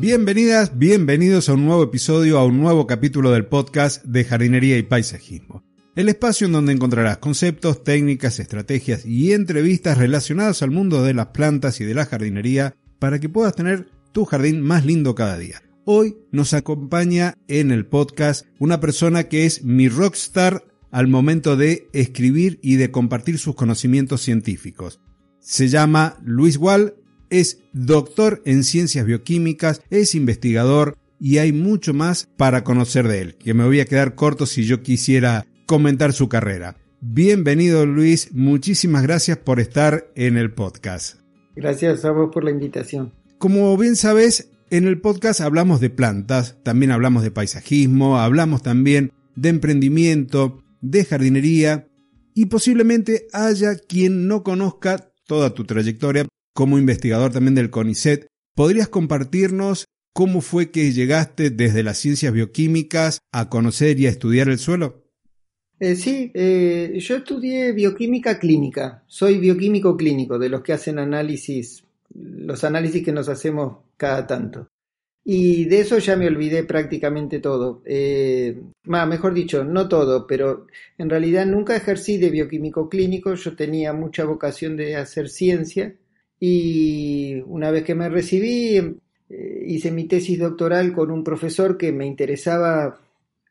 Bienvenidas, bienvenidos a un nuevo episodio, a un nuevo capítulo del podcast de jardinería y paisajismo. El espacio en donde encontrarás conceptos, técnicas, estrategias y entrevistas relacionadas al mundo de las plantas y de la jardinería para que puedas tener tu jardín más lindo cada día. Hoy nos acompaña en el podcast una persona que es mi rockstar al momento de escribir y de compartir sus conocimientos científicos. Se llama Luis Wall, es doctor en ciencias bioquímicas, es investigador y hay mucho más para conocer de él, que me voy a quedar corto si yo quisiera comentar su carrera. Bienvenido Luis, muchísimas gracias por estar en el podcast. Gracias a vos por la invitación. Como bien sabes, en el podcast hablamos de plantas, también hablamos de paisajismo, hablamos también de emprendimiento, de jardinería y posiblemente haya quien no conozca toda tu trayectoria como investigador también del CONICET, ¿podrías compartirnos cómo fue que llegaste desde las ciencias bioquímicas a conocer y a estudiar el suelo? Eh, sí, eh, yo estudié bioquímica clínica, soy bioquímico clínico, de los que hacen análisis, los análisis que nos hacemos cada tanto. Y de eso ya me olvidé prácticamente todo. Eh, mejor dicho, no todo, pero en realidad nunca ejercí de bioquímico clínico, yo tenía mucha vocación de hacer ciencia y una vez que me recibí, eh, hice mi tesis doctoral con un profesor que me interesaba,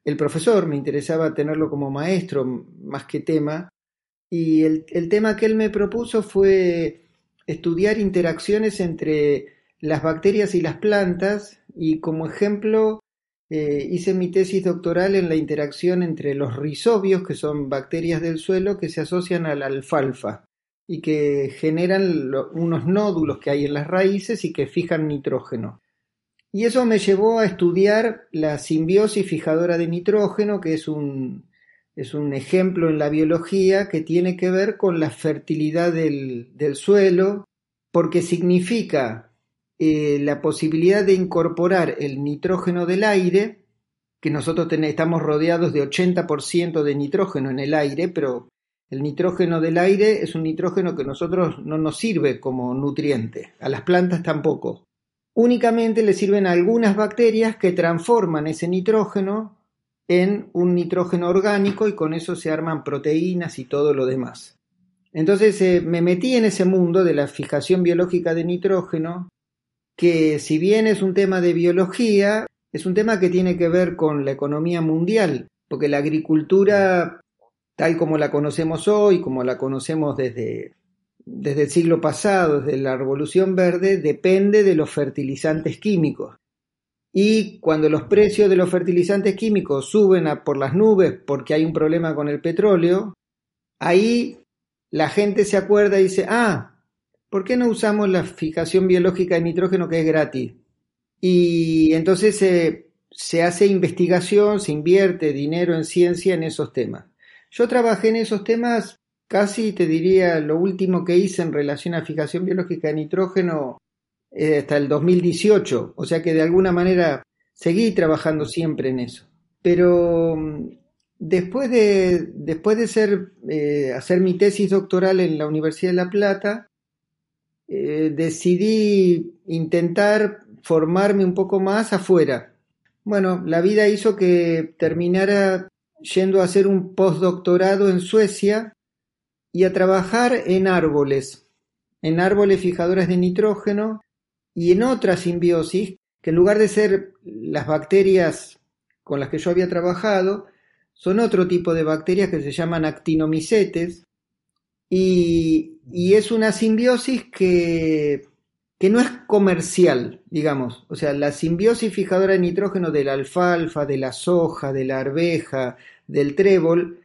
el profesor me interesaba tenerlo como maestro más que tema, y el, tema que él me propuso fue estudiar interacciones entre las bacterias y las plantas, y como ejemplo eh, hice mi tesis doctoral en la interacción entre los rizobios, que son bacterias del suelo que se asocian a la alfalfa y que generan unos nódulos que hay en las raíces y que fijan nitrógeno. Y eso me llevó a estudiar la simbiosis fijadora de nitrógeno, que es un, es un ejemplo en la biología que tiene que ver con la fertilidad del, suelo, porque significa eh, la posibilidad de incorporar el nitrógeno del aire, que nosotros estamos rodeados de 80% de nitrógeno en el aire, pero el nitrógeno del aire es un nitrógeno que a nosotros no nos sirve como nutriente, a las plantas tampoco. Únicamente le sirven a algunas bacterias que transforman ese nitrógeno en un nitrógeno orgánico y con eso se arman proteínas y todo lo demás. Entonces eh, me metí en ese mundo de la fijación biológica de nitrógeno, que si bien es un tema de biología, es un tema que tiene que ver con la economía mundial, porque la agricultura tal como la conocemos hoy, como la conocemos desde, desde el siglo pasado, desde la Revolución Verde, depende de los fertilizantes químicos. Y cuando los precios de los fertilizantes químicos suben por las nubes porque hay un problema con el petróleo, ahí la gente se acuerda y dice, ah, ¿por qué no usamos la fijación biológica de nitrógeno que es gratis? Y entonces se, se hace investigación, se invierte dinero en ciencia en esos temas. Yo trabajé en esos temas casi, te diría, lo último que hice en relación a fijación biológica de nitrógeno eh, hasta el 2018, o sea que de alguna manera seguí trabajando siempre en eso. Pero mm, después de, después de ser, eh, hacer mi tesis doctoral en la Universidad de La Plata, eh, decidí intentar formarme un poco más afuera. Bueno, la vida hizo que terminara yendo a hacer un postdoctorado en Suecia y a trabajar en árboles, en árboles fijadores de nitrógeno y en otra simbiosis que en lugar de ser las bacterias con las que yo había trabajado, son otro tipo de bacterias que se llaman actinomicetes. Y, y es una simbiosis que que no es comercial, digamos. O sea, la simbiosis fijadora de nitrógeno de la alfalfa, de la soja, de la arveja, del trébol,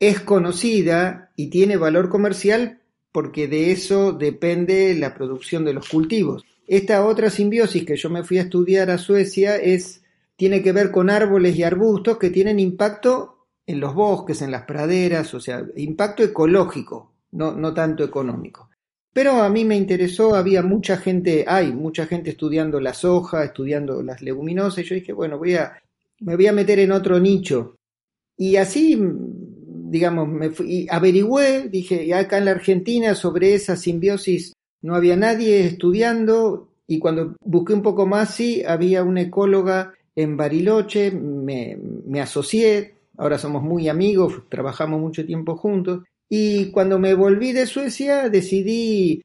es conocida y tiene valor comercial porque de eso depende la producción de los cultivos. Esta otra simbiosis que yo me fui a estudiar a Suecia es, tiene que ver con árboles y arbustos que tienen impacto en los bosques, en las praderas, o sea, impacto ecológico, no, no tanto económico. Pero a mí me interesó, había mucha gente, hay mucha gente estudiando la soja, estudiando las leguminosas, y yo dije, bueno, voy a, me voy a meter en otro nicho. Y así, digamos, me fui, averigüé, dije, acá en la Argentina sobre esa simbiosis no había nadie estudiando, y cuando busqué un poco más, sí, había una ecóloga en Bariloche, me, me asocié, ahora somos muy amigos, trabajamos mucho tiempo juntos, y cuando me volví de Suecia decidí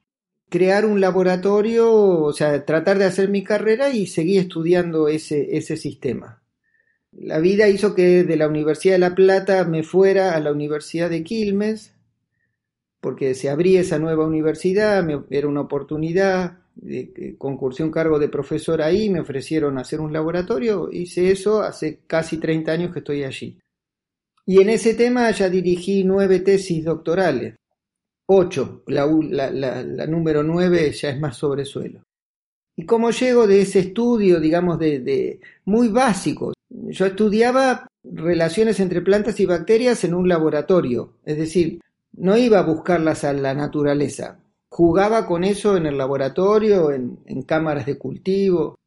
crear un laboratorio, o sea, tratar de hacer mi carrera y seguí estudiando ese, ese sistema. La vida hizo que de la Universidad de La Plata me fuera a la Universidad de Quilmes, porque se abría esa nueva universidad, era una oportunidad, concursé un cargo de profesor ahí, me ofrecieron hacer un laboratorio, hice eso hace casi 30 años que estoy allí. Y en ese tema ya dirigí nueve tesis doctorales. Ocho, la, número nueve ya es más sobre suelo. ¿Y cómo llego de ese estudio, digamos, de, de muy básico? Yo estudiaba relaciones entre plantas y bacterias en un laboratorio, es decir, no iba a buscarlas a la naturaleza, jugaba con eso en el laboratorio, en, en cámaras de cultivo,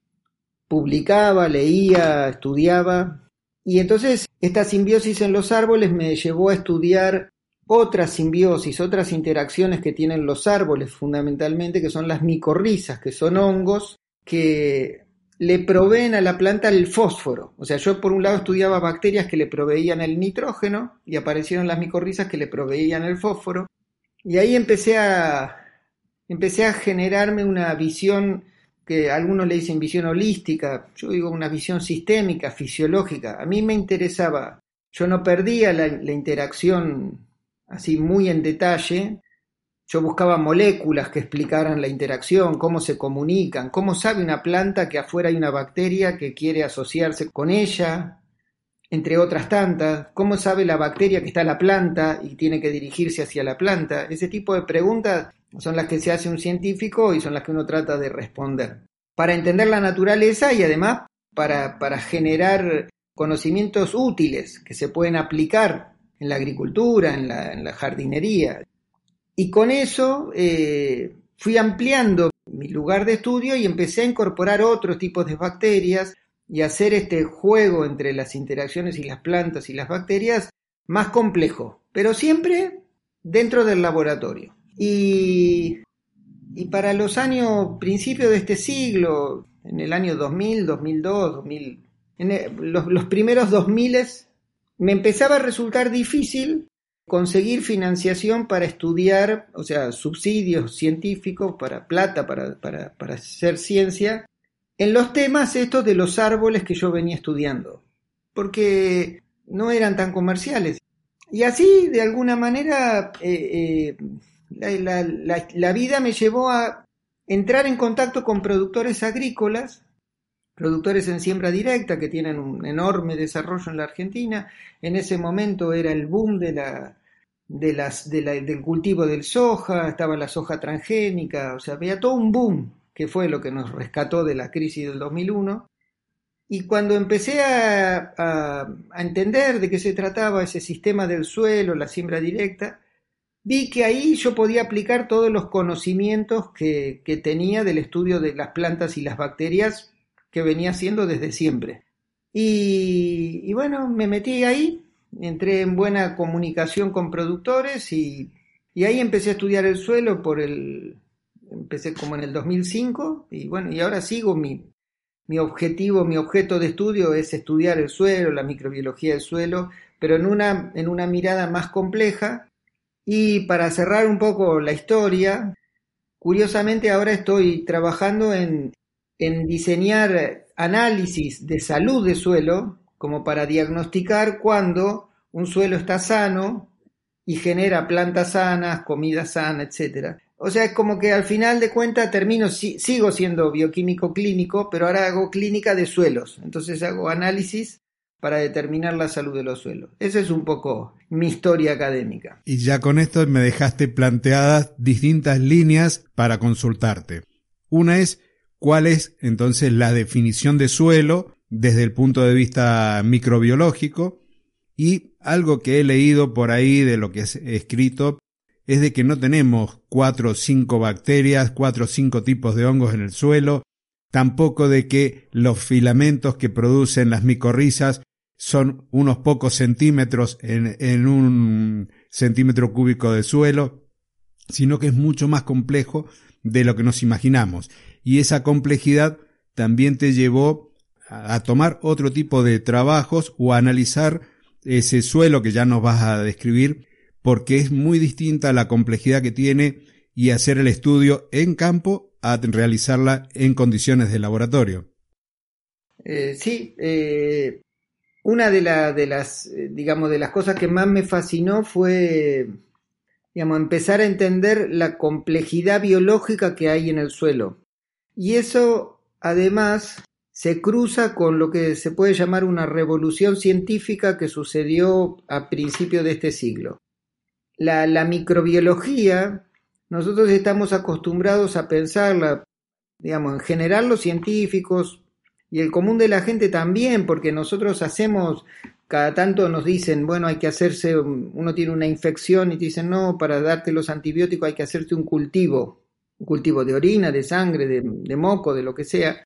publicaba, leía, estudiaba, y entonces esta simbiosis en los árboles me llevó a estudiar otras simbiosis, otras interacciones que tienen los árboles fundamentalmente, que son las micorrizas, que son hongos que le proveen a la planta el fósforo. O sea, yo por un lado estudiaba bacterias que le proveían el nitrógeno y aparecieron las micorrizas que le proveían el fósforo. Y ahí empecé a, empecé a generarme una visión que algunos le dicen visión holística, yo digo una visión sistémica, fisiológica. A mí me interesaba, yo no perdía la, interacción así muy en detalle, yo buscaba moléculas que explicaran la interacción, cómo se comunican, cómo sabe una planta que afuera hay una bacteria que quiere asociarse con ella, entre otras tantas, cómo sabe la bacteria que está en la planta y tiene que dirigirse hacia la planta. Ese tipo de preguntas son las que se hace un científico y son las que uno trata de responder. Para entender la naturaleza y además para, para generar conocimientos útiles que se pueden aplicar en la agricultura, en la, jardinería. Y con eso eh, fui ampliando mi lugar de estudio y empecé a incorporar otros tipos de bacterias y hacer este juego entre las interacciones y las plantas y las bacterias más complejo, pero siempre dentro del laboratorio. Y, para los años, principios de este siglo, en el año 2000, 2002, 2000, en los, los primeros 2000 me empezaba a resultar difícil conseguir financiación para estudiar, o sea, subsidios científicos, para plata, para, para, para hacer ciencia, en los temas estos de los árboles que yo venía estudiando, porque no eran tan comerciales. Y así, de alguna manera, eh, eh, la, vida me llevó a entrar en contacto con productores agrícolas, productores en siembra directa que tienen un enorme desarrollo en la Argentina. En ese momento era el boom del cultivo del soja, estaba la soja transgénica, o sea, había todo un boom que fue lo que nos rescató de la crisis del 2001. Y cuando empecé a, a entender de qué se trataba ese sistema del suelo, la siembra directa, vi que ahí yo podía aplicar todos los conocimientos que, tenía del estudio de las plantas y las bacterias que venía haciendo desde siempre. Y, bueno, me metí ahí, entré en buena comunicación con productores y, ahí empecé a estudiar el suelo por el, empecé como en el 2005 y bueno, y ahora sigo mi, mi objetivo, mi objeto de estudio es estudiar el suelo, la microbiología del suelo, pero en una, en una mirada más compleja y para cerrar un poco la historia, curiosamente ahora estoy trabajando en, diseñar análisis de salud de suelo como para diagnosticar cuando un suelo está sano y genera plantas sanas, comida sana, etc. O sea, es como que al final de cuentas termino, sigo siendo bioquímico clínico, pero ahora hago clínica de suelos. Entonces hago análisis para determinar la salud de los suelos. Ese es un poco mi historia académica. Y ya con esto me dejaste planteadas distintas líneas para consultarte. Una es cuál es entonces la definición de suelo desde el punto de vista microbiológico y algo que he leído por ahí de lo que es escrito es de que no tenemos cuatro o cinco bacterias, cuatro o cinco tipos de hongos en el suelo, tampoco de que los filamentos que producen las micorrizas son unos pocos centímetros en, en un centímetro cúbico de suelo, sino que es mucho más complejo de lo que nos imaginamos. Y esa complejidad también te llevó a tomar otro tipo de trabajos o a analizar ese suelo que ya nos vas a describir, porque es muy distinta la complejidad que tiene y hacer el estudio en campo a realizarla en condiciones de laboratorio. Eh, sí, eh, una de, las, eh, digamos, de las cosas que más me fascinó fue, digamos, empezar a entender la complejidad biológica que hay en el suelo. Y eso, además, se cruza con lo que se puede llamar una revolución científica que sucedió a principios de este siglo. La, la microbiología, nosotros estamos acostumbrados a pensarla, digamos, en general los científicos, y el común de la gente también, porque nosotros hacemos, cada tanto nos dicen, bueno, hay que hacerse, uno tiene una infección y te dicen, no, para darte los antibióticos hay que hacerte un cultivo, un cultivo de orina, de sangre, de, de moco, de lo que sea.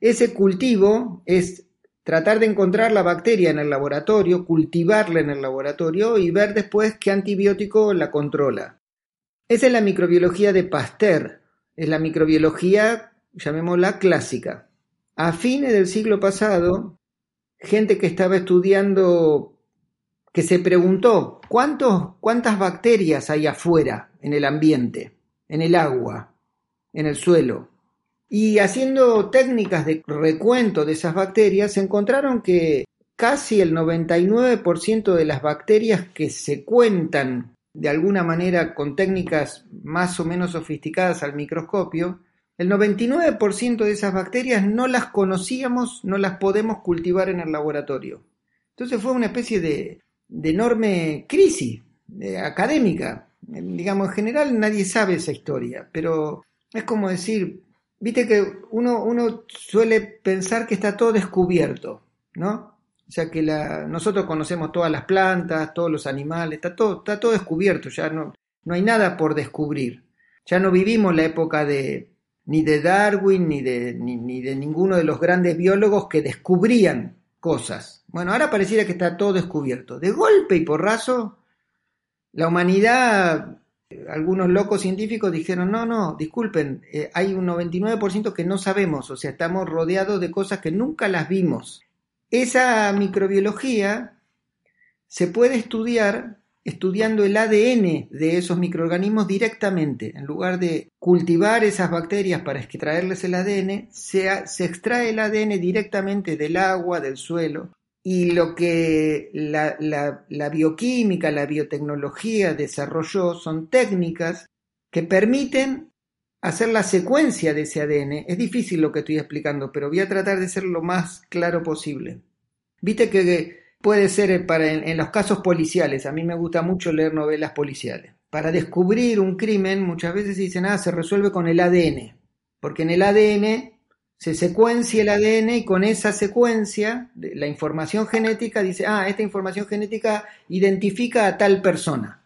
Ese cultivo es tratar de encontrar la bacteria en el laboratorio, cultivarla en el laboratorio y ver después qué antibiótico la controla. Esa es la microbiología de Pasteur, es la microbiología, llamémosla clásica. A fines del siglo pasado, gente que estaba estudiando, que se preguntó, ¿cuántas bacterias hay afuera, en el ambiente, en el agua, en el suelo? Y haciendo técnicas de recuento de esas bacterias, se encontraron que casi el 99% de las bacterias que se cuentan de alguna manera con técnicas más o menos sofisticadas al microscopio, el 99% de esas bacterias no las conocíamos, no las podemos cultivar en el laboratorio. Entonces fue una especie de, enorme crisis académica. Digamos, en general nadie sabe esa historia, pero es como decir, viste que uno, suele pensar que está todo descubierto, ¿no? O sea que nosotros conocemos todas las plantas, todos los animales, está todo, está todo descubierto, ya no, no hay nada por descubrir. Ya no vivimos la época de, ni de Darwin, ni de, ni, de ninguno de los grandes biólogos que descubrían cosas. Bueno, ahora pareciera que está todo descubierto. De golpe y porrazo, la humanidad, algunos locos científicos dijeron, no, no, disculpen, eh, hay un 99% que no sabemos, o sea, estamos rodeados de cosas que nunca las vimos. Esa microbiología se puede estudiar estudiando el ADN de esos microorganismos directamente. En lugar de cultivar esas bacterias para extraerles el ADN, se, extrae el ADN directamente del agua, del suelo. Y lo que la, la bioquímica, la biotecnología desarrolló son técnicas que permiten hacer la secuencia de ese ADN. Es difícil lo que estoy explicando, pero voy a tratar de ser lo más claro posible. Viste que Puede ser para en, los casos policiales, a mí me gusta mucho leer novelas policiales. Para descubrir un crimen muchas veces dicen, ah, se resuelve con el ADN, porque en el ADN se secuencia el ADN y con esa secuencia, la información genética dice, ah, esta información genética identifica a tal persona.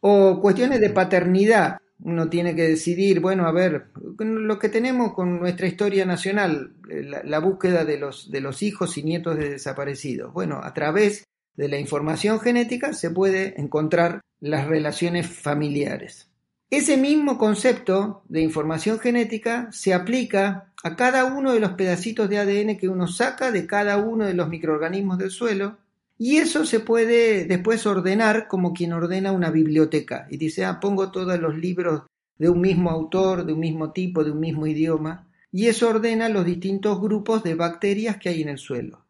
O cuestiones de paternidad uno tiene que decidir, bueno, a ver, lo que tenemos con nuestra historia nacional, la, búsqueda de los, de los hijos y nietos de desaparecidos. Bueno, a través de la información genética se puede encontrar las relaciones familiares. Ese mismo concepto de información genética se aplica a cada uno de los pedacitos de ADN que uno saca de cada uno de los microorganismos del suelo y eso se puede después ordenar como quien ordena una biblioteca y dice, ah, pongo todos los libros de un mismo autor, de un mismo tipo, de un mismo idioma, y eso ordena los distintos grupos de bacterias que hay en el suelo.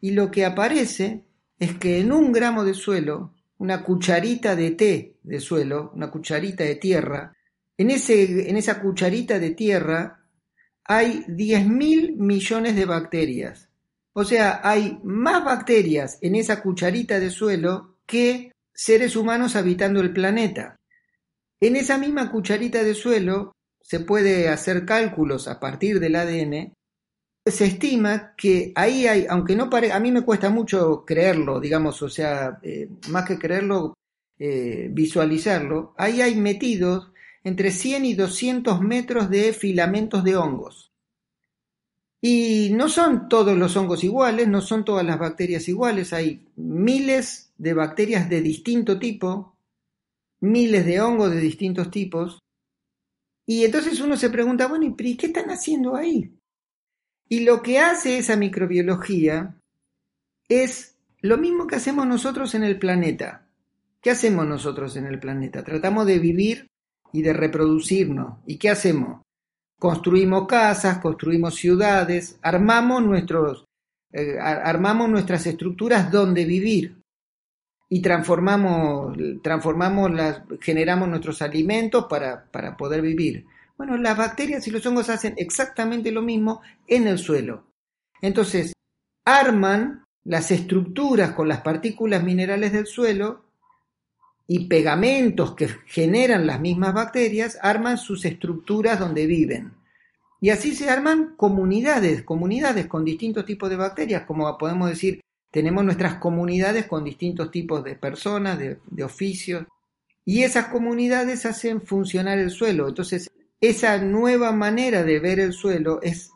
Y lo que aparece es que en un gramo de suelo, una cucharita de té de suelo, una cucharita de tierra, en, ese, en esa cucharita de tierra hay 10.000 millones de bacterias o sea, hay más bacterias en esa cucharita de suelo que seres humanos habitando el planeta. En esa misma cucharita de suelo se puede hacer cálculos a partir del ADN. Se estima que ahí hay, aunque no pare, a mí me cuesta mucho creerlo, digamos, o sea, eh, más que creerlo, eh, visualizarlo, ahí hay metidos entre 100 y 200 metros de filamentos de hongos. Y no son todos los hongos iguales, no son todas las bacterias iguales, hay miles de bacterias de distinto tipo, miles de hongos de distintos tipos. Y entonces uno se pregunta, bueno, ¿y qué están haciendo ahí? Y lo que hace esa microbiología es lo mismo que hacemos nosotros en el planeta. ¿Qué hacemos nosotros en el planeta? Tratamos de vivir y de reproducirnos. ¿Y qué hacemos? Construimos casas, construimos ciudades, armamos, nuestros, eh, armamos nuestras estructuras donde vivir y transformamos, transformamos las, generamos nuestros alimentos para, para poder vivir. Bueno, las bacterias y los hongos hacen exactamente lo mismo en el suelo. Entonces, arman las estructuras con las partículas minerales del suelo y pegamentos que generan las mismas bacterias arman sus estructuras donde viven. Y así se arman comunidades, comunidades con distintos tipos de bacterias, como podemos decir, tenemos nuestras comunidades con distintos tipos de personas, de, de oficios, y esas comunidades hacen funcionar el suelo. Entonces, esa nueva manera de ver el suelo es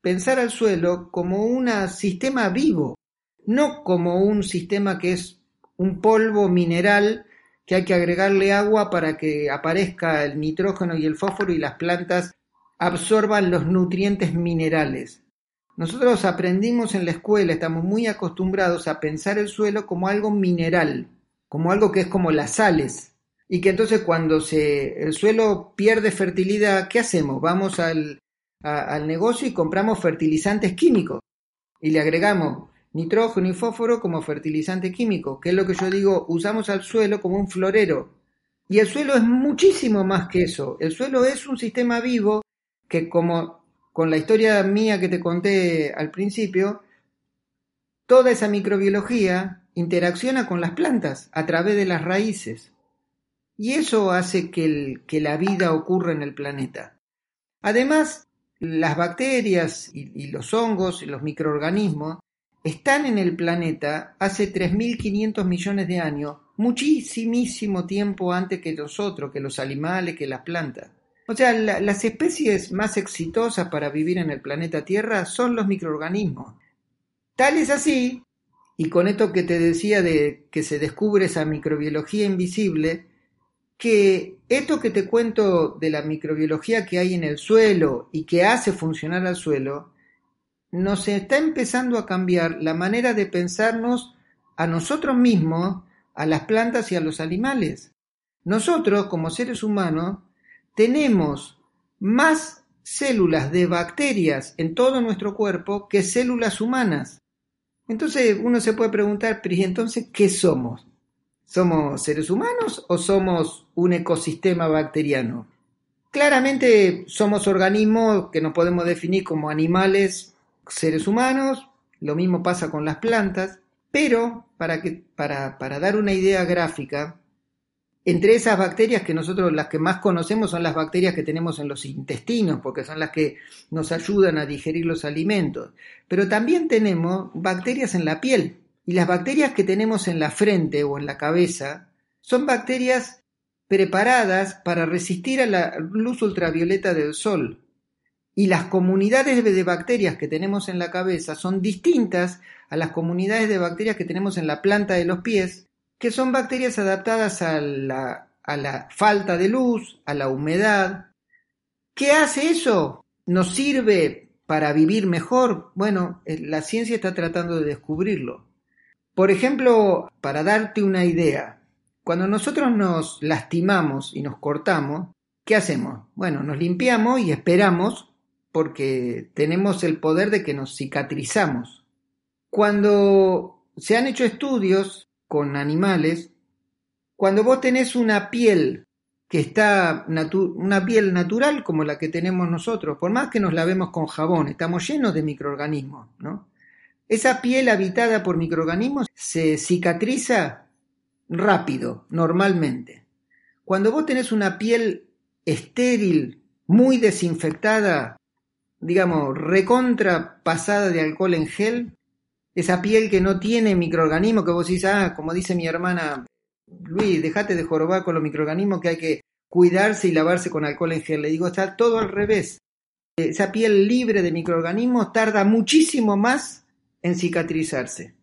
pensar al suelo como un sistema vivo, no como un sistema que es un polvo mineral que hay que agregarle agua para que aparezca el nitrógeno y el fósforo y las plantas absorban los nutrientes minerales. Nosotros aprendimos en la escuela, estamos muy acostumbrados a pensar el suelo como algo mineral, como algo que es como las sales, y que entonces cuando el suelo pierde fertilidad, ¿qué hacemos? Vamos al, al negocio y compramos fertilizantes químicos y le agregamos nitrógeno y fósforo como fertilizante químico, que es lo que yo digo, usamos al suelo como un florero. Y el suelo es muchísimo más que eso. El suelo es un sistema vivo que como con la historia mía que te conté al principio, toda esa microbiología interacciona con las plantas a través de las raíces. Y eso hace que, que la vida ocurra en el planeta. Además, las bacterias y los hongos y los microorganismos están en el planeta hace 3.500 millones de años, muchísimo tiempo antes que nosotros, que los animales, que las plantas. O sea, las especies más exitosas para vivir en el planeta Tierra son los microorganismos. Tal es así, y con esto que te decía de que se descubre esa microbiología invisible, que esto que te cuento de la microbiología que hay en el suelo y que hace funcionar al suelo, nos está empezando a cambiar la manera de pensarnos a nosotros mismos, a las plantas y a los animales. Nosotros, como seres humanos, tenemos más células de bacterias en todo nuestro cuerpo que células humanas. Entonces uno se puede preguntar, pero ¿y entonces qué somos? ¿Somos seres humanos o somos un ecosistema bacteriano? Claramente somos organismos que no podemos definir como animales seres humanos, lo mismo pasa con las plantas, pero para, que, para, para dar una idea gráfica, entre esas bacterias que nosotros las que más conocemos son las bacterias que tenemos en los intestinos, porque son las que nos ayudan a digerir los alimentos. Pero también tenemos bacterias en la piel. Y las bacterias que tenemos en la frente o en la cabeza son bacterias preparadas para resistir a la luz ultravioleta del sol y las comunidades de bacterias que tenemos en la cabeza son distintas a las comunidades de bacterias que tenemos en la planta de los pies, que son bacterias adaptadas a la, a la falta de luz, a la humedad. ¿Qué hace eso? ¿Nos sirve para vivir mejor? Bueno, eh, la ciencia está tratando de descubrirlo. Por ejemplo, para darte una idea, cuando nosotros nos lastimamos y nos cortamos, ¿qué hacemos? Bueno, nos limpiamos y esperamos porque tenemos el poder de que nos cicatrizamos. Cuando se han hecho estudios con animales, cuando vos tenés una piel que está una piel natural como la que tenemos nosotros, por más que nos lavemos con jabón, estamos llenos de microorganismos, ¿no? Esa piel habitada por microorganismos se cicatriza rápido, normalmente. Cuando vos tenés una piel estéril, muy desinfectada, digamos, recontra pasada de alcohol en gel, esa piel que no tiene microorganismos, que vos decís, ah, como dice mi hermana, Luis, dejate de jorobar con los microorganismos que hay que cuidarse y lavarse con alcohol en gel. Le digo, está todo al revés. Esa piel libre de microorganismos tarda muchísimo más en cicatrizarse.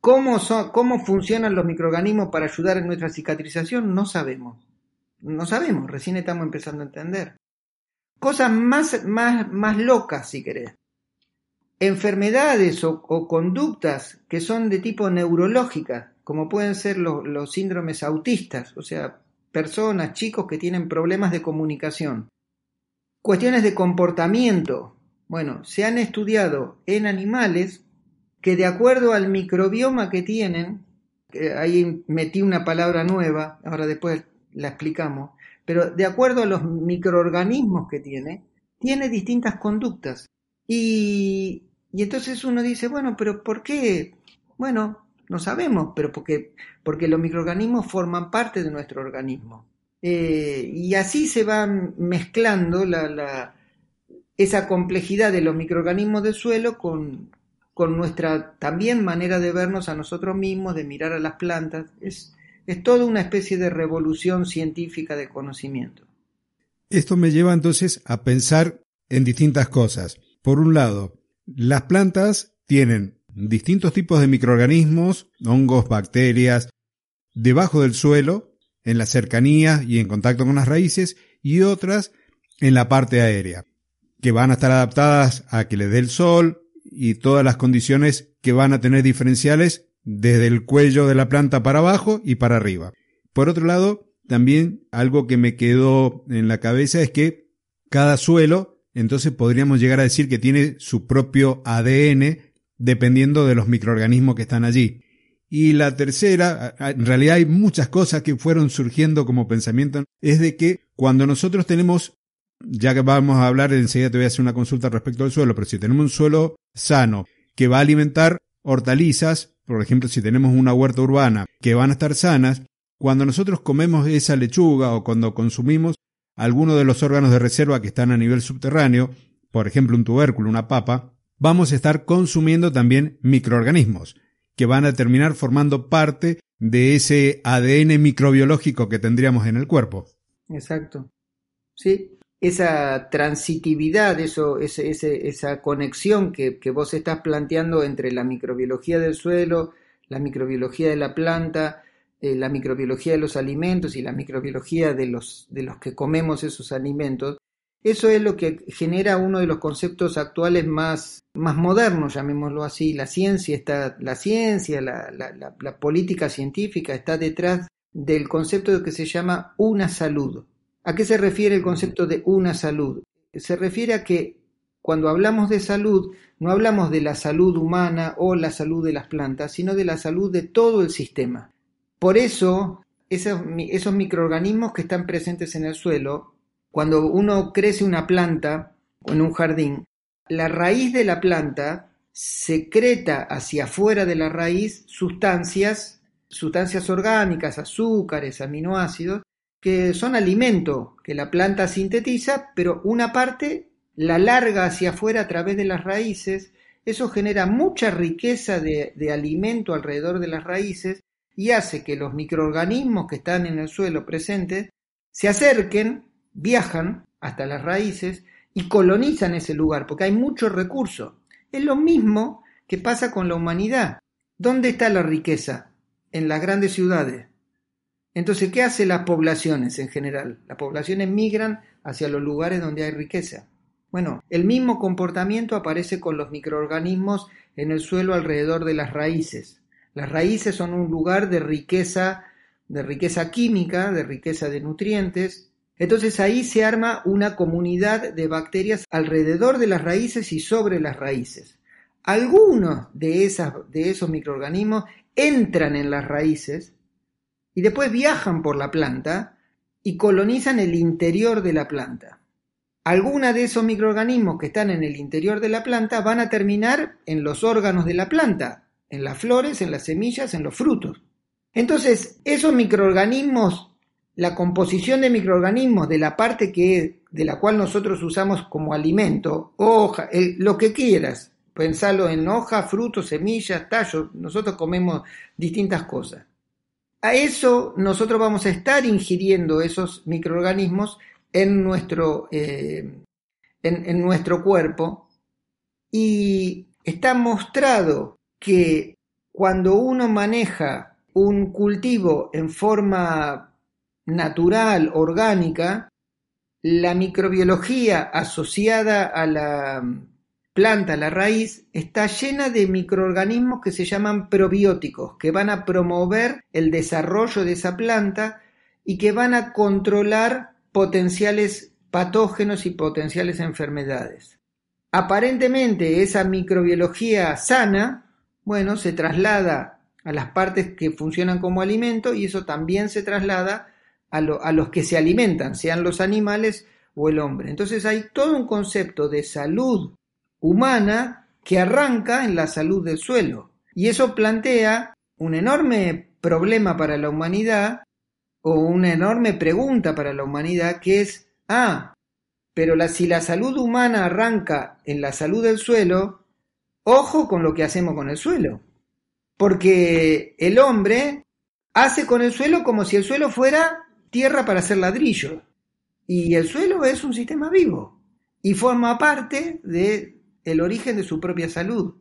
¿Cómo, son, ¿Cómo funcionan los microorganismos para ayudar en nuestra cicatrización? No sabemos. No sabemos, recién estamos empezando a entender. Cosas más, más, más locas, si querés. Enfermedades o, conductas que son de tipo neurológica, como pueden ser los, los síndromes autistas, o sea, personas, chicos que tienen problemas de comunicación. Cuestiones de comportamiento. Bueno, se han estudiado en animales que de acuerdo al microbioma que tienen, ahí metí una palabra nueva, ahora después la explicamos, pero de acuerdo a los microorganismos que tiene, tiene distintas conductas. Y, y entonces uno dice, bueno, pero ¿por qué? Bueno, no sabemos, pero porque, porque los microorganismos forman parte de nuestro organismo. Eh, y así se va mezclando la, esa complejidad de los microorganismos del suelo con, con nuestra también manera de vernos a nosotros mismos, de mirar a las plantas. Es, es toda una especie de revolución científica de conocimiento. Esto me lleva entonces a pensar en distintas cosas. Por un lado, las plantas tienen distintos tipos de microorganismos, hongos, bacterias, debajo del suelo, en la cercanía y en contacto con las raíces, y otras en la parte aérea, que van a estar adaptadas a que le dé el sol y todas las condiciones que van a tener diferenciales desde el cuello de la planta para abajo y para arriba. Por otro lado, también algo que me quedó en la cabeza es que cada suelo, entonces podríamos llegar a decir que tiene su propio ADN dependiendo de los microorganismos que están allí. Y la tercera, en realidad hay muchas cosas que fueron surgiendo como pensamiento, es de que cuando nosotros tenemos, ya que vamos a hablar, enseguida te voy a hacer una consulta respecto al suelo, pero si tenemos un suelo sano que va a alimentar hortalizas, por ejemplo, si tenemos una huerta urbana que van a estar sanas, cuando nosotros comemos esa lechuga o cuando consumimos alguno de los órganos de reserva que están a nivel subterráneo, por ejemplo un tubérculo, una papa, vamos a estar consumiendo también microorganismos que van a terminar formando parte de ese ADN microbiológico que tendríamos en el cuerpo. Exacto. Sí, esa transitividad, eso, esa conexión que, que, vos estás planteando entre la microbiología del suelo, la microbiología de la planta, eh, la microbiología de los alimentos y la microbiología de los, de los que comemos esos alimentos, eso es lo que genera uno de los conceptos actuales más, más modernos, llamémoslo así. La ciencia está, la ciencia, la, la, política científica está detrás del concepto de que se llama una salud. ¿A qué se refiere el concepto de una salud? Se refiere a que cuando hablamos de salud, no hablamos de la salud humana o la salud de las plantas, sino de la salud de todo el sistema. Por eso, esos, microorganismos que están presentes en el suelo cuando uno crece una planta en un jardín, la raíz de la planta secreta hacia afuera de la raíz sustancias, sustancias orgánicas, azúcares, aminoácidos, que son alimento que la planta sintetiza, pero una parte la larga hacia afuera a través de las raíces. Eso genera mucha riqueza de, de alimento alrededor de las raíces y hace que los microorganismos que están en el suelo presentes se acerquen viajan hasta las raíces y colonizan ese lugar, porque hay mucho recurso. Es lo mismo que pasa con la humanidad. ¿Dónde está la riqueza? En las grandes ciudades. Entonces, ¿qué hacen las poblaciones en general? Las poblaciones migran hacia los lugares donde hay riqueza. Bueno, el mismo comportamiento aparece con los microorganismos en el suelo alrededor de las raíces. Las raíces son un lugar de riqueza, de riqueza química, de riqueza de nutrientes, entonces ahí se arma una comunidad de bacterias alrededor de las raíces y sobre las raíces. Algunos de, esos microorganismos entran en las raíces y después viajan por la planta y colonizan el interior de la planta. Algunos de esos microorganismos que están en el interior de la planta van a terminar en los órganos de la planta, en las flores, en las semillas, en los frutos. Entonces, esos microorganismos, la composición de microorganismos de la parte que, de la cual nosotros usamos como alimento, hoja, lo que quieras, pensarlo en hoja, frutos, semillas, tallos, nosotros comemos distintas cosas. A eso nosotros vamos a estar ingiriendo esos microorganismos en nuestro, eh, en nuestro cuerpo. Y está mostrado que cuando uno maneja un cultivo en forma natural, orgánica, la microbiología asociada a la planta, a la raíz, está llena de microorganismos que se llaman probióticos, que van a promover el desarrollo de esa planta y que van a controlar potenciales patógenos y potenciales enfermedades. Aparentemente esa microbiología sana, bueno, se traslada a las partes que funcionan como alimento y eso también se traslada a, los que se alimentan, sean los animales o el hombre. Entonces hay todo un concepto de salud humana que arranca en la salud del suelo. Y eso plantea un enorme problema para la humanidad o una enorme pregunta para la humanidad que es, ah, pero si la salud humana arranca en la salud del suelo, ojo con lo que hacemos con el suelo. Porque el hombre hace con el suelo como si el suelo fuera tierra para hacer ladrillo. Y el suelo es un sistema vivo y forma parte del el origen de su propia salud.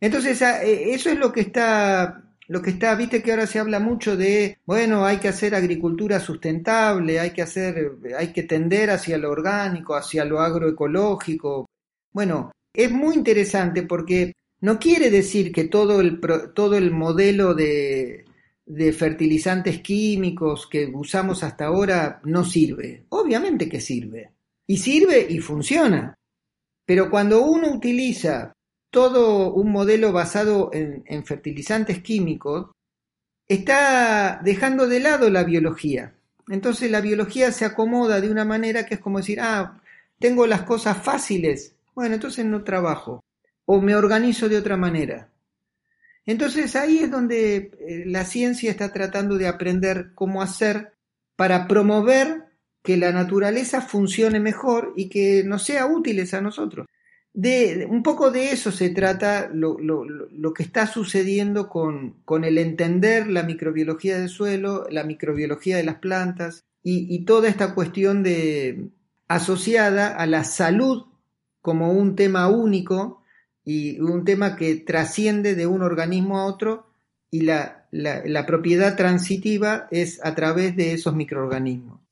Entonces, e, eso es lo que está lo que está, viste que ahora se habla mucho de, bueno, hay que hacer agricultura sustentable, hay que hacer, hay que tender hacia lo orgánico, hacia lo agroecológico. Bueno, es muy interesante porque no quiere decir que todo el, todo el modelo de, de fertilizantes químicos que usamos hasta ahora no sirve. Obviamente que sirve. Y sirve y funciona. Pero cuando uno utiliza todo un modelo basado en, fertilizantes químicos, está dejando de lado la biología. Entonces la biología se acomoda de una manera que es como decir, ah, tengo las cosas fáciles, bueno, entonces no trabajo, o me organizo de otra manera. Entonces ahí es donde eh, la ciencia está tratando de aprender cómo hacer para promover que la naturaleza funcione mejor y que nos sea útiles a nosotros. De, un poco de eso se trata lo, que está sucediendo con, el entender la microbiología del suelo, la microbiología de las plantas y, toda esta cuestión de, asociada a la salud como un tema único y un tema que trasciende de un organismo a otro y la propiedad transitiva es a través de esos microorganismos.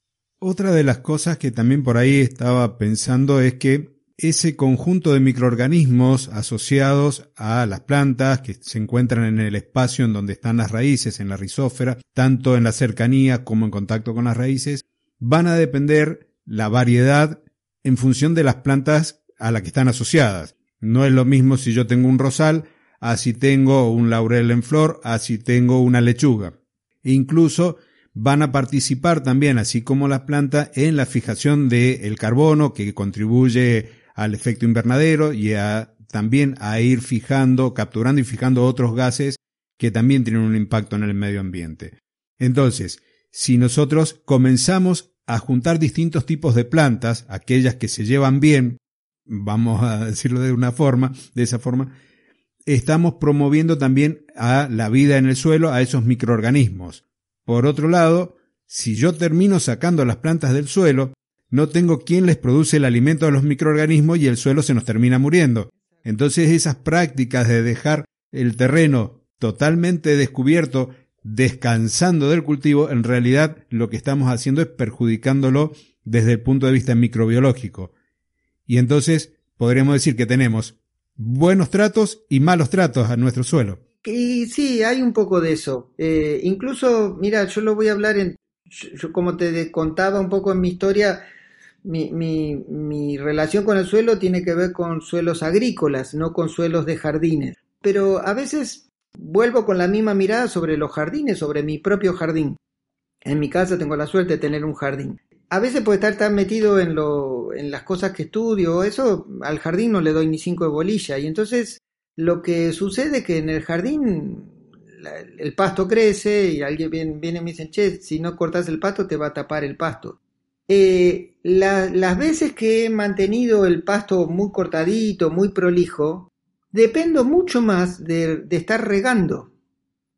Otra de las cosas que también por ahí estaba pensando es que ese conjunto de microorganismos asociados a las plantas que se encuentran en el espacio en donde están las raíces, en la rizósfera, tanto en la cercanía como en contacto con las raíces, van a depender la variedad en función de las plantas a las que están asociadas. No es lo mismo si yo tengo un rosal, a si tengo un laurel en flor, a si tengo una lechuga. E incluso van a participar también, así como las plantas, en la fijación del carbono que contribuye al efecto invernadero y a, también a ir fijando, capturando y fijando otros gases que también tienen un impacto en el medio ambiente. Entonces, si nosotros comenzamos a juntar distintos tipos de plantas, aquellas que se llevan bien, vamos a decirlo de una forma, de esa forma, estamos promoviendo también a la vida en el suelo, a esos microorganismos. Por otro lado, si yo termino sacando las plantas del suelo, no tengo quien les produce el alimento a los microorganismos y el suelo se nos termina muriendo. Entonces esas prácticas de dejar el terreno totalmente descubierto, descansando del cultivo, en realidad lo que estamos haciendo es perjudicándolo desde el punto de vista microbiológico. Y entonces podríamos decir que tenemos buenos tratos y malos tratos a nuestro suelo. Y sí, hay un poco de eso. Eh, incluso, mira, yo lo voy a hablar en, yo, como te contaba un poco en mi historia, mi, mi, mi, relación con el suelo tiene que ver con suelos agrícolas, no con suelos de jardines. Pero a veces vuelvo con la misma mirada sobre los jardines, sobre mi propio jardín. En mi casa tengo la suerte de tener un jardín. A veces puede estar tan metido en, lo, en las cosas que estudio, eso al jardín no le doy ni cinco de bolilla. Y entonces lo que sucede es que en el jardín el pasto crece y alguien viene, viene, y me dice, che, si no cortas el pasto te va a tapar el pasto. Eh, las veces que he mantenido el pasto muy cortadito, muy prolijo, dependo mucho más de, de estar regando.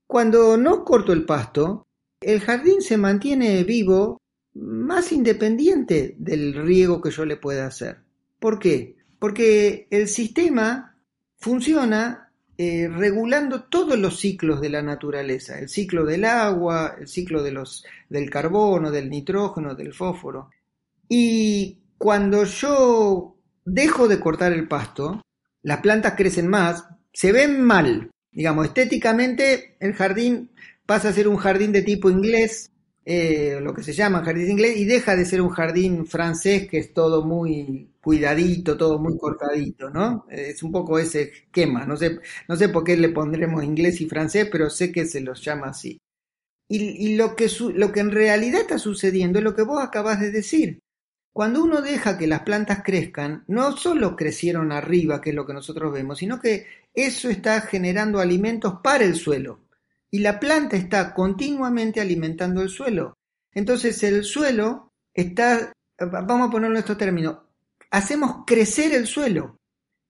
Cuando no corto el pasto, el jardín se mantiene vivo más independiente del riego que yo le pueda hacer. ¿Por qué? Porque el sistema funciona eh, regulando todos los ciclos de la naturaleza, el ciclo del agua, el ciclo de los, del carbono, del nitrógeno, del fósforo. Y cuando yo dejo de cortar el pasto, las plantas crecen más, se ven mal. Digamos, estéticamente el jardín pasa a ser un jardín de tipo inglés, eh, lo que se llama jardín inglés, y deja de ser un jardín francés que es todo muy cuidadito, todo muy cortadito, ¿no? Es un poco ese esquema. No sé, no sé por qué le pondremos inglés y francés, pero sé que se los llama así. Y, lo, que lo que en realidad está sucediendo es lo que vos acabas de decir. Cuando uno deja que las plantas crezcan, no solo crecieron arriba, que es lo que nosotros vemos, sino que eso está generando alimentos para el suelo y la planta está continuamente alimentando el suelo. Entonces el suelo está, vamos a ponerlo en estos términos, hacemos crecer el suelo.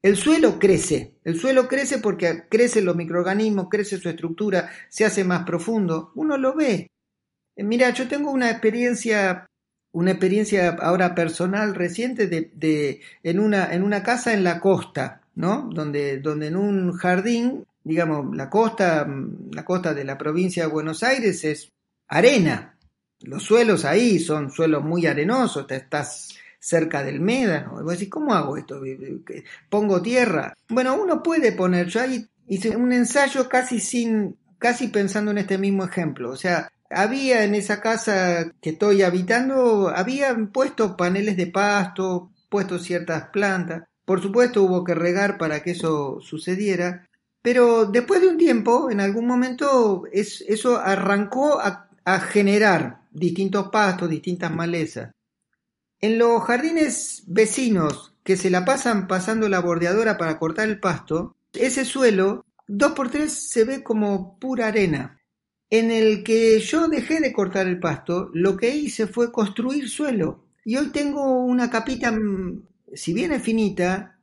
El suelo crece, el suelo crece porque crecen los microorganismos, crece su estructura, se hace más profundo. Uno lo ve. Eh, mira, yo tengo una experiencia, una experiencia ahora personal reciente de, en, una, en una casa en la costa, ¿no? Donde, donde en un jardín digamos, la costa, la costa de la provincia de Buenos Aires es arena. Los suelos ahí son suelos muy arenosos, estás cerca del médano. Y vos decís, ¿cómo hago esto? ¿Pongo tierra? Bueno, uno puede poner, yo ahí hice un ensayo casi sin, casi pensando en este mismo ejemplo. O sea, había en esa casa que estoy habitando, habían puesto paneles de pasto, puesto ciertas plantas. Por supuesto hubo que regar para que eso sucediera, pero después de un tiempo, en algún momento, eso arrancó a, generar distintos pastos, distintas malezas. En los jardines vecinos que se la pasan pasando la bordeadora para cortar el pasto, ese suelo, dos por tres, se ve como pura arena. En el que yo dejé de cortar el pasto, lo que hice fue construir suelo. Y hoy tengo una capita, mm, si bien es finita,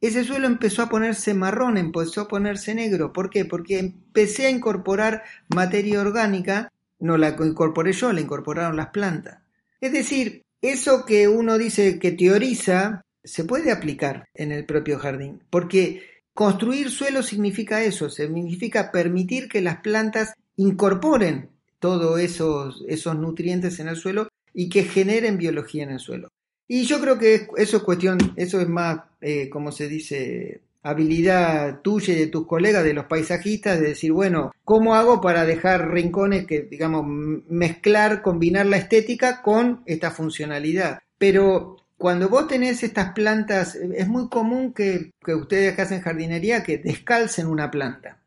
ese suelo empezó a ponerse marrón, empezó a ponerse negro. ¿Por qué? Porque empecé a incorporar materia orgánica, no la incorporé yo, la incorporaron las plantas. Es decir, eso que uno dice que teoriza, se puede aplicar en el propio jardín, porque construir suelo significa eso, significa permitir que las plantas incorporen todos esos, esos nutrientes en el suelo y que generen biología en el suelo. Y yo creo que eso es cuestión, eso es más, eh, como se dice, habilidad tuya y de tus colegas, de los paisajistas, de decir, bueno, ¿cómo hago para dejar rincones que, digamos, mezclar, combinar la estética con esta funcionalidad? Pero cuando vos tenés estas plantas, es muy común que, que ustedes que hacen jardinería, que descalcen una planta.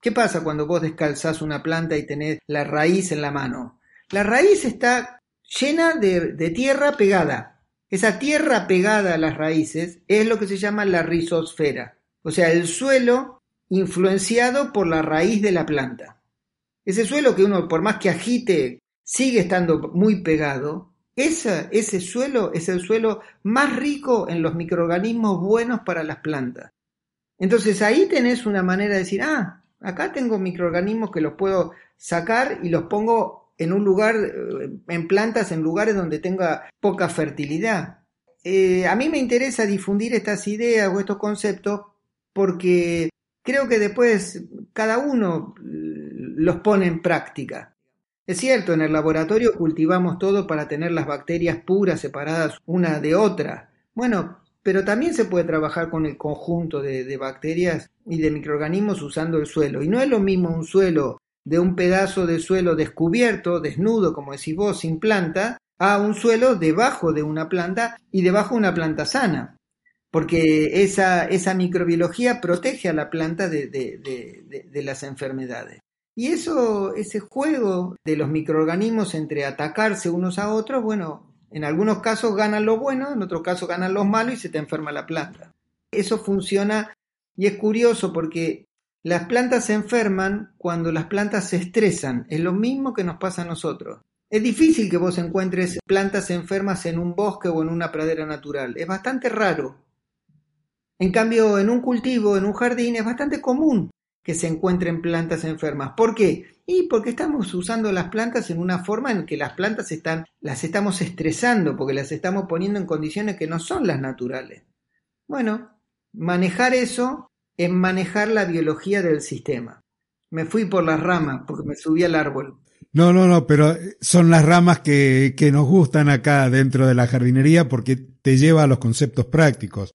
¿Qué pasa cuando vos descalzás una planta y tenés la raíz en la mano? La raíz está llena de, de tierra pegada, esa tierra pegada a las raíces es lo que se llama la rizosfera, o sea, el suelo influenciado por la raíz de la planta. Ese suelo que uno, por más que agite, sigue estando muy pegado, ese suelo es el suelo más rico en los microorganismos buenos para las plantas. Entonces ahí tenés una manera de decir, ah, acá tengo microorganismos que los puedo sacar y los pongo en un lugar, eh, en plantas, en lugares donde tenga poca fertilidad. Eh, a mí me interesa difundir estas ideas o estos conceptos porque creo que después cada uno los pone en práctica. Es cierto, en el laboratorio cultivamos todo para tener las bacterias puras separadas una de otra. Bueno, pero también se puede trabajar con el conjunto de, de bacterias y de microorganismos usando el suelo. Y no es lo mismo un suelo de un pedazo de suelo descubierto, desnudo, como decís vos, sin planta, a un suelo debajo de una planta y debajo de una planta sana. Porque esa, esa microbiología protege a la planta de, de, las enfermedades. Y eso, ese juego de los microorganismos entre atacarse unos a otros, bueno, en algunos casos ganan lo bueno, en otros casos ganan los malos y se te enferma la planta. Eso funciona y es curioso porque Las plantas se enferman cuando las plantas se estresan. Es lo mismo que nos pasa a nosotros. Es difícil que vos encuentres plantas enfermas en un bosque o en una pradera natural. Es bastante raro. En cambio, en un cultivo, en un jardín, es bastante común que se encuentren plantas enfermas. ¿Por qué? Y porque estamos usando las plantas en una forma en que las plantas están, las estamos estresando, porque las estamos poniendo en condiciones que no son las naturales. Bueno, manejar eso es manejar la biología del sistema. Me fui por las ramas porque me subí al árbol. No, no, no, pero son las ramas que, que nos gustan acá dentro de la jardinería porque te lleva a los conceptos prácticos.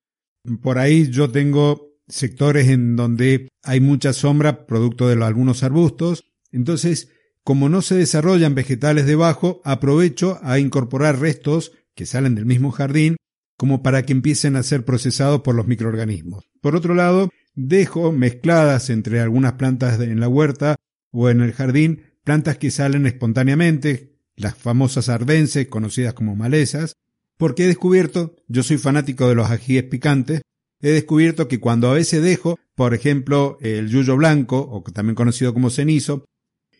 Por ahí yo tengo sectores en donde hay mucha sombra producto de algunos arbustos. Entonces, como no se desarrollan vegetales debajo, aprovecho a incorporar restos que salen del mismo jardín como para que empiecen a ser procesados por los microorganismos. Por otro lado, dejo mezcladas entre algunas plantas en la huerta o en el jardín plantas que salen espontáneamente, las famosas ardenses, conocidas como malezas, porque he descubierto, yo soy fanático de los ajíes picantes, he descubierto que cuando a veces dejo, por ejemplo, el yuyo blanco, o también conocido como cenizo,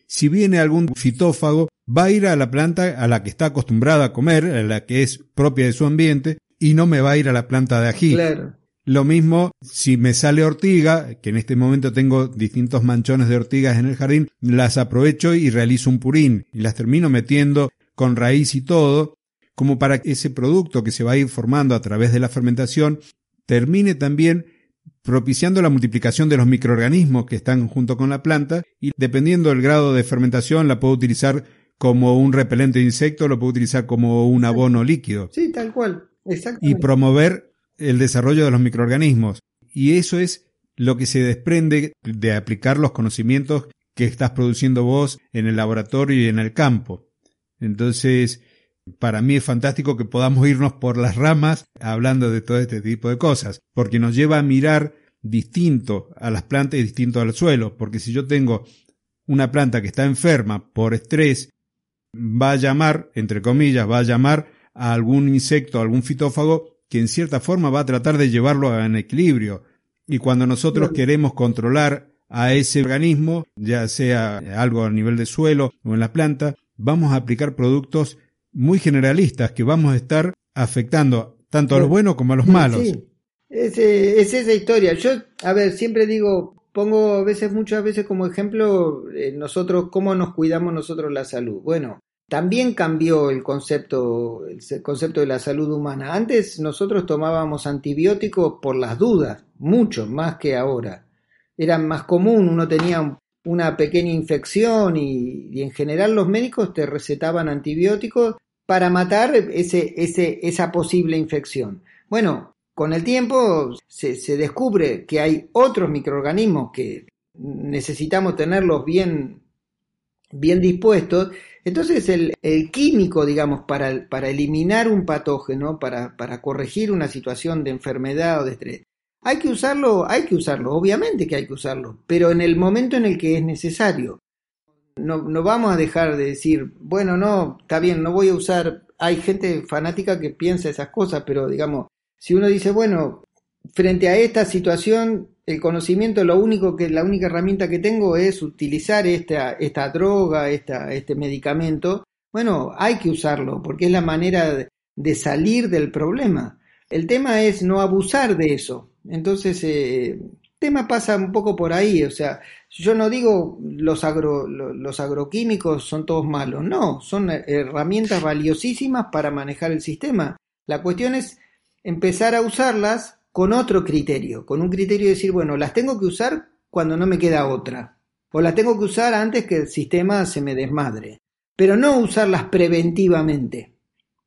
si viene algún fitófago, va a ir a la planta a la que está acostumbrada a comer, a la que es propia de su ambiente, y no me va a ir a la planta de ají. Lo mismo si me sale ortiga, que en este momento tengo distintos manchones de ortigas en el jardín, las aprovecho y realizo un purín y las termino metiendo con raíz y todo, como para que ese producto que se va a ir formando a través de la fermentación termine también propiciando la multiplicación de los microorganismos que están junto con la planta y dependiendo del grado de fermentación la puedo utilizar como un repelente de insectos, lo puedo utilizar como un abono líquido. Sí, tal cual. Y promover el desarrollo de los microorganismos. Y eso es lo que se desprende de aplicar los conocimientos que estás produciendo vos en el laboratorio y en el campo. Entonces, para mí es fantástico que podamos irnos por las ramas hablando de todo este tipo de cosas, porque nos lleva a mirar distinto a las plantas y distinto al suelo, porque si yo tengo una planta que está enferma por estrés, va a llamar, entre comillas, va a llamar a algún insecto, a algún fitófago que en cierta forma va a tratar de llevarlo en equilibrio. Y cuando nosotros queremos controlar a ese organismo, ya sea algo a nivel de suelo o en la planta, vamos a aplicar productos muy generalistas que vamos a estar afectando tanto a los buenos como a los malos. Sí, es, es esa historia. Yo, a ver, siempre digo, pongo a veces, muchas veces como ejemplo, eh, nosotros, cómo nos cuidamos nosotros la salud. Bueno, también cambió el concepto, el concepto de la salud humana. Antes nosotros tomábamos antibióticos por las dudas, mucho más que ahora. Era más común, uno tenía una pequeña infección y, en general los médicos te recetaban antibióticos para matar ese, ese, esa posible infección. Bueno, con el tiempo se, descubre que hay otros microorganismos que necesitamos tenerlos bien, bien dispuestos entonces el, químico, digamos, para, para, eliminar un patógeno, para, para, corregir una situación de enfermedad o de estrés, hay que usarlo, hay que usarlo, obviamente que hay que usarlo, pero en el momento en el que es necesario. No, no vamos a dejar de decir, bueno, no, está bien, no voy a usar, hay gente fanática que piensa esas cosas, pero digamos, si uno dice, bueno, frente a esta situación el conocimiento, lo único que, la única herramienta que tengo es utilizar esta, esta droga, esta, este medicamento. Bueno, hay que usarlo porque es la manera de, salir del problema. El tema es no abusar de eso. Entonces, eh, tema pasa un poco por ahí. O sea, yo no digo los, agro, los agroquímicos son todos malos. No, son herramientas valiosísimas para manejar el sistema. La cuestión es empezar a usarlas con otro criterio, con un criterio de decir, bueno, las tengo que usar cuando no me queda otra, o las tengo que usar antes que el sistema se me desmadre, pero no usarlas preventivamente,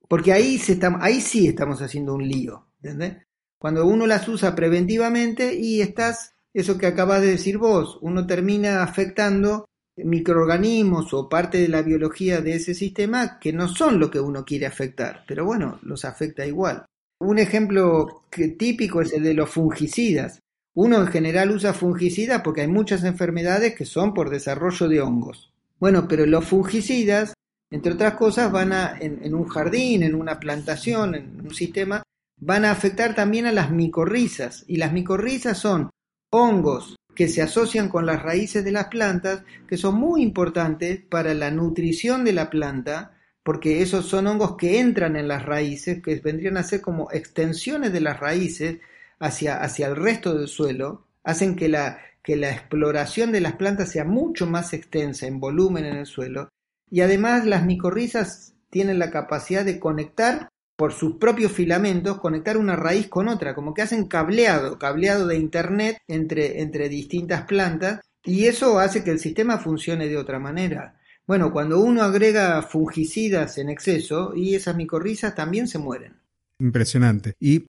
porque ahí, se está, ahí sí estamos haciendo un lío, ¿entendés? Cuando uno las usa preventivamente y estás, eso que acabas de decir vos, uno termina afectando microorganismos o parte de la biología de ese sistema que no son lo que uno quiere afectar, pero bueno, los afecta igual. Un ejemplo típico es el de los fungicidas. Uno en general usa fungicidas porque hay muchas enfermedades que son por desarrollo de hongos. Bueno, pero los fungicidas, entre otras cosas, van a, en, un jardín, en una plantación, en un sistema, van a afectar también a las micorrizas. Y las micorrizas son hongos que se asocian con las raíces de las plantas, que son muy importantes para la nutrición de la planta, porque esos son hongos que entran en las raíces, que vendrían a ser como extensiones de las raíces hacia, hacia el resto del suelo, hacen que la, que la exploración de las plantas sea mucho más extensa en volumen en el suelo, y además las micorrizas tienen la capacidad de conectar por sus propios filamentos, conectar una raíz con otra, como que hacen cableado, cableado de internet entre, entre distintas plantas, y eso hace que el sistema funcione de otra manera. Bueno, cuando uno agrega fungicidas en exceso, y esas micorrizas también se mueren. Impresionante. Y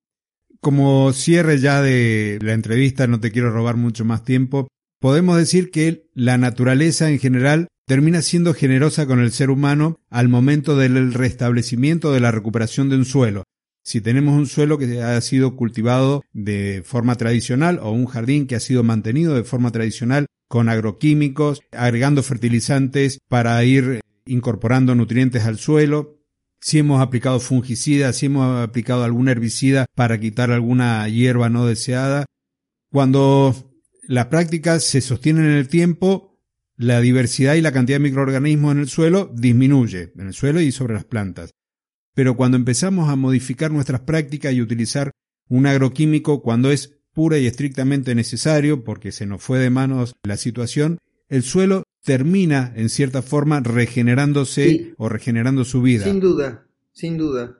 como cierre ya de la entrevista, no te quiero robar mucho más tiempo, podemos decir que la naturaleza en general termina siendo generosa con el ser humano al momento del restablecimiento de la recuperación de un suelo. Si tenemos un suelo que ha sido cultivado de forma tradicional o un jardín que ha sido mantenido de forma tradicional con agroquímicos, agregando fertilizantes para ir incorporando nutrientes al suelo, si hemos aplicado fungicidas, si hemos aplicado algún herbicida para quitar alguna hierba no deseada. Cuando las prácticas se sostienen en el tiempo, la diversidad y la cantidad de microorganismos en el suelo disminuye, en el suelo y sobre las plantas. Pero cuando empezamos a modificar nuestras prácticas y utilizar un agroquímico cuando es pura y estrictamente necesario, porque se nos fue de manos la situación, el suelo termina, en cierta forma, regenerándose o regenerando su vida. Sin duda, sin duda.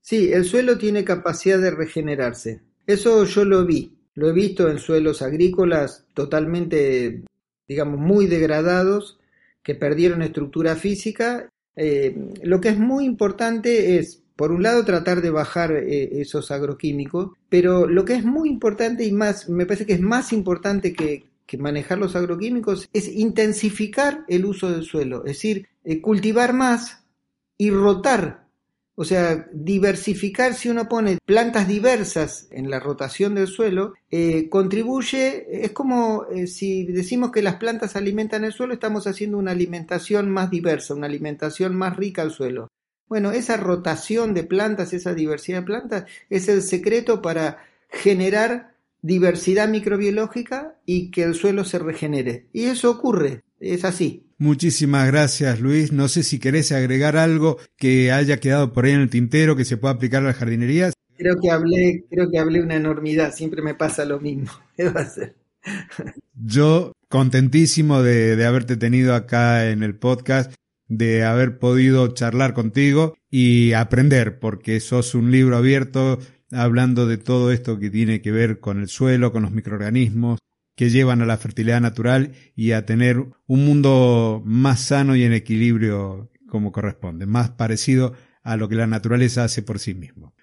Sí, el suelo tiene capacidad de regenerarse. Eso yo lo vi. Lo he visto en suelos agrícolas totalmente digamos, muy degradados, que perdieron estructura física. Eh, lo que es muy importante es, por un lado, tratar de bajar eh, esos agroquímicos, pero lo que es muy importante y más, me parece que es más importante que, manejar los agroquímicos, es intensificar el uso del suelo, es decir, eh, cultivar más y rotar o sea, diversificar, si uno pone plantas diversas en la rotación del suelo, eh, contribuye, es como eh, si decimos que las plantas alimentan el suelo, estamos haciendo una alimentación más diversa, una alimentación más rica al suelo. Bueno, esa rotación de plantas, esa diversidad de plantas, es el secreto para generar diversidad microbiológica y que el suelo se regenere. Y eso ocurre, es así. Muchísimas gracias, Luis. No sé si querés agregar algo que haya quedado por ahí en el tintero que se pueda aplicar a las jardinerías. Creo que hablé, creo que hablé una enormidad. Siempre me pasa lo mismo. ¿Qué va a ser? Yo contentísimo de, de haberte tenido acá en el podcast, de haber podido charlar contigo y aprender, porque sos un libro abierto hablando de todo esto que tiene que ver con el suelo, con los microorganismos, que llevan a la fertilidad natural y a tener un mundo más sano y en equilibrio como corresponde, más parecido a lo que la naturaleza hace por sí mismo.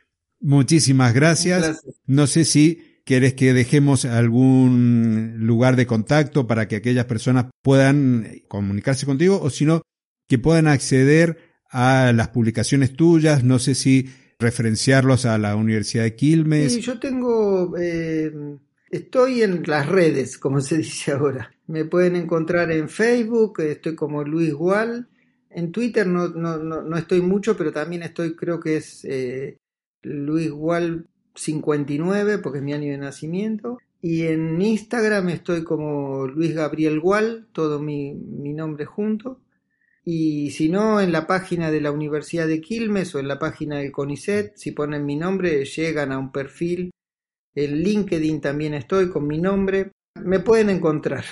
Muchísimas gracias. No sé si quieres que dejemos algún lugar de contacto para que aquellas personas puedan comunicarse contigo o si no, que puedan acceder a las publicaciones tuyas. No sé si referenciarlos a la Universidad de Quilmes. Sí, yo tengo eh, Estoy en las redes, como se dice ahora. Me pueden encontrar en Facebook, estoy como Luis Gual. En Twitter no, no, no, estoy mucho, pero también estoy, creo que es eh, Luis Gual 59, porque es mi año de nacimiento. Y en Instagram estoy como Luis Gabriel Gual, todo mi, mi nombre junto. Y si no, en la página de la Universidad de Quilmes o en la página del CONICET, si ponen mi nombre, llegan a un perfil el LinkedIn también estoy con mi nombre. Me pueden encontrar.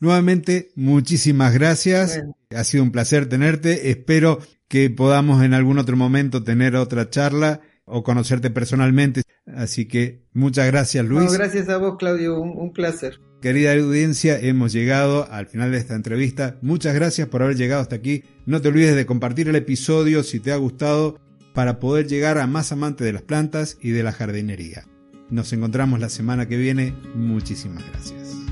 Nuevamente, muchísimas gracias. Ha sido un placer tenerte. Espero que podamos en algún otro momento tener otra charla o conocerte personalmente. Así que muchas gracias, Luis. gracias a vos, Claudio. Un, un, placer. Querida audiencia, hemos llegado al final de esta entrevista. Muchas gracias por haber llegado hasta aquí. No te olvides de compartir el episodio si te ha gustado para poder llegar a más amantes de las plantas y de la jardinería. Nos encontramos la semana que viene. Muchísimas gracias.